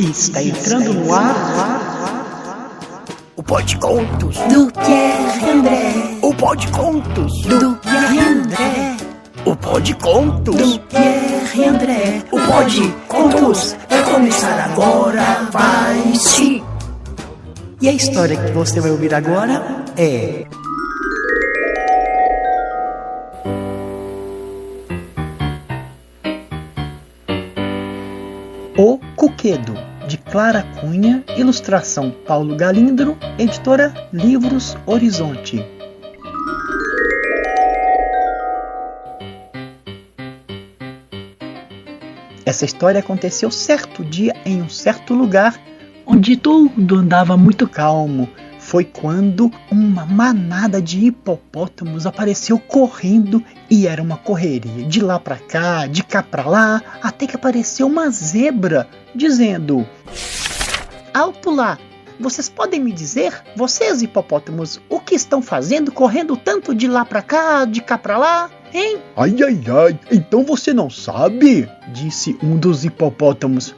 Está entrando no ar o Pode Contos do Pierre André. O Pode Contos do Pierre André. O Pode Contos do Pierre André. O Pode Contos vai começar agora, vai sim. E a história que você vai ouvir agora é O Cuquedo, de Clara Cunha, ilustração Paulo Galindro, editora Livros Horizonte. Essa história aconteceu certo dia em um certo lugar onde tudo andava muito calmo foi quando uma manada de hipopótamos apareceu correndo e era uma correria de lá para cá, de cá para lá, até que apareceu uma zebra dizendo: Alto lá! Vocês podem me dizer, vocês hipopótamos, o que estão fazendo correndo tanto de lá para cá, de cá para lá? Hein? Ai, ai, ai, então você não sabe? Disse um dos hipopótamos.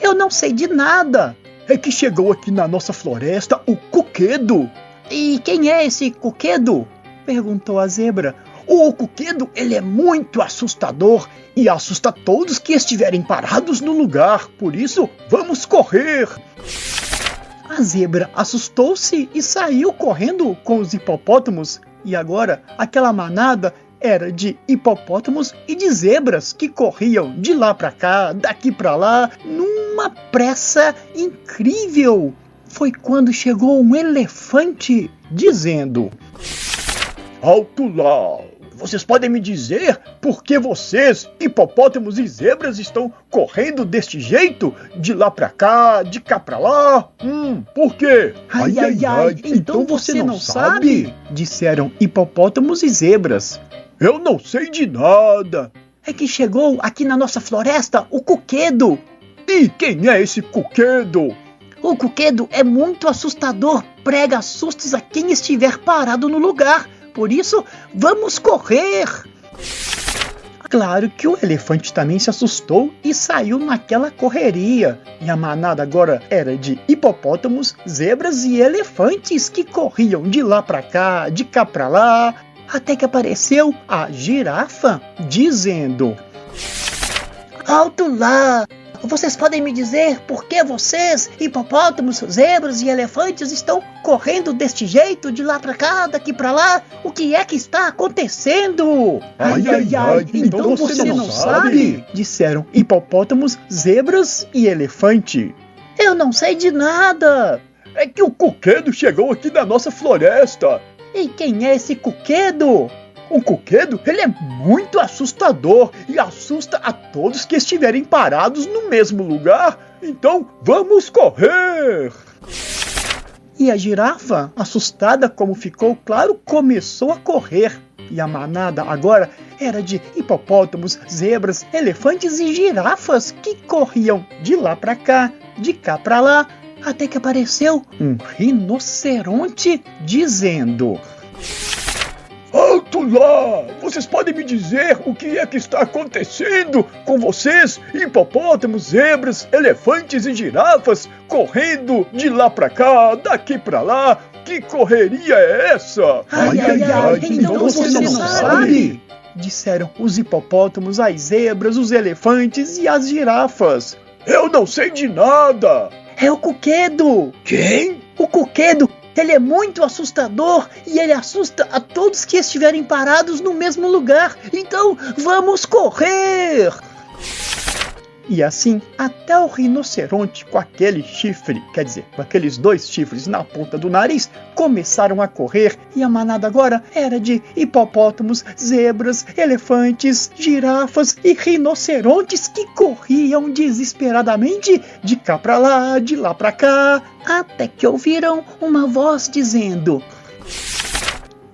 Eu não sei de nada, é que chegou aqui na nossa floresta o Cuquedo. E quem é esse Cuquedo? perguntou a zebra. O Cuquedo, ele é muito assustador e assusta todos que estiverem parados no lugar. Por isso, vamos correr. A zebra assustou-se e saiu correndo com os hipopótamos. E agora aquela manada era de hipopótamos e de zebras que corriam de lá para cá, daqui para lá, numa pressa incrível. Foi quando chegou um elefante dizendo: Alto lá! Vocês podem me dizer por que vocês, hipopótamos e zebras, estão correndo deste jeito? De lá pra cá, de cá pra lá? Hum, por quê? Ai, ai, ai, ai então, então você não sabe? Disseram hipopótamos e zebras. Eu não sei de nada. É que chegou aqui na nossa floresta o Cuquedo. E quem é esse Cuquedo? O Cuquedo é muito assustador, prega sustos a quem estiver parado no lugar. Por isso, vamos correr! Claro que o elefante também se assustou e saiu naquela correria. E a manada agora era de hipopótamos, zebras e elefantes que corriam de lá para cá, de cá para lá, até que apareceu a girafa dizendo: Alto lá! Vocês podem me dizer por que vocês, hipopótamos, zebras e elefantes, estão correndo deste jeito, de lá para cá, daqui para lá? O que é que está acontecendo? Ai, ai, ai, então, então você, não, não sabe? sabe? Disseram hipopótamos, zebras e elefante. Eu não sei de nada. É que o coquedo chegou aqui na nossa floresta e quem é esse Cuquedo? O Cuquedo, ele é muito assustador e assusta a todos que estiverem parados no mesmo lugar. Então, vamos correr! E a girafa, assustada como ficou claro, começou a correr. E a manada agora era de hipopótamos, zebras, elefantes e girafas que corriam de lá para cá, de cá para lá, até que apareceu um rinoceronte dizendo: lá! Vocês podem me dizer o que é que está acontecendo com vocês, hipopótamos, zebras, elefantes e girafas, correndo de lá para cá, daqui para lá? Que correria é essa? Ai, ai, ai, ai então, então você não sabe? Disseram os hipopótamos, as zebras, os elefantes e as girafas. Eu não sei de nada! É o Cuquedo! Quem? O Cuquedo! Ele é muito assustador e ele assusta a todos que estiverem parados no mesmo lugar. Então vamos correr! E assim, até o rinoceronte com aquele chifre, quer dizer, com aqueles dois chifres na ponta do nariz, começaram a correr e a manada agora era de hipopótamos, zebras, elefantes, girafas e rinocerontes que corriam desesperadamente de cá para lá, de lá para cá, até que ouviram uma voz dizendo: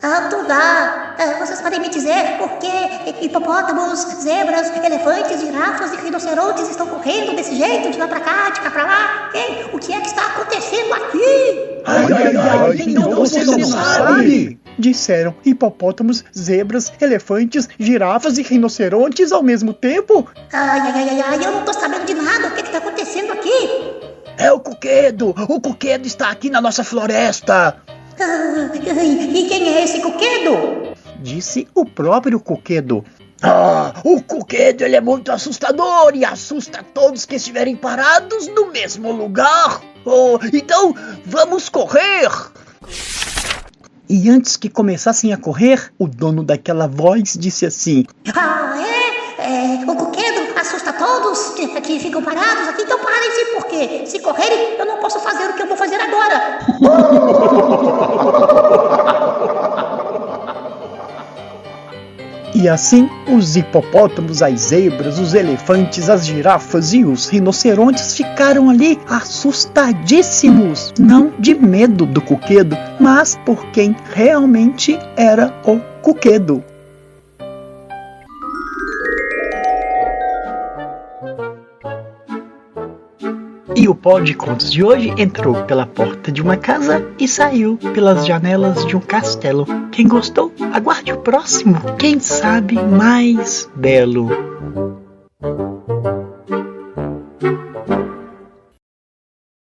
Alto lá! Uh, vocês podem me dizer por que hipopótamos, zebras, elefantes, girafas e rinocerontes estão correndo desse jeito, de lá pra cá, de cá pra lá? Hein? O que é que está acontecendo aqui? Ai, ai, ai, então, então você não sabe? disseram hipopótamos, zebras, elefantes, girafas e rinocerontes ao mesmo tempo? Ai, ai, ai, ai, eu não tô sabendo de nada. O que que tá acontecendo aqui? É o Cuquedo! O Cuquedo está aqui na nossa floresta! E quem é esse Cuquedo? Disse o próprio Cuquedo. Ah, o Cuquedo ele é muito assustador e assusta todos que estiverem parados no mesmo lugar. Oh, então vamos correr! E antes que começassem a correr, o dono daquela voz disse assim: Ah, é? É o Cuquedo assusta todos que, que ficam parados aqui, então parem-se, porque se correrem eu não posso fazer o que eu vou fazer agora. E assim, os hipopótamos, as zebras, os elefantes, as girafas e os rinocerontes ficaram ali assustadíssimos, não de medo do coquedo, mas por quem realmente era o coquedo. E o pó de contos de hoje entrou pela porta de uma casa e saiu pelas janelas de um castelo. Quem gostou, aguarde o próximo, quem sabe mais belo.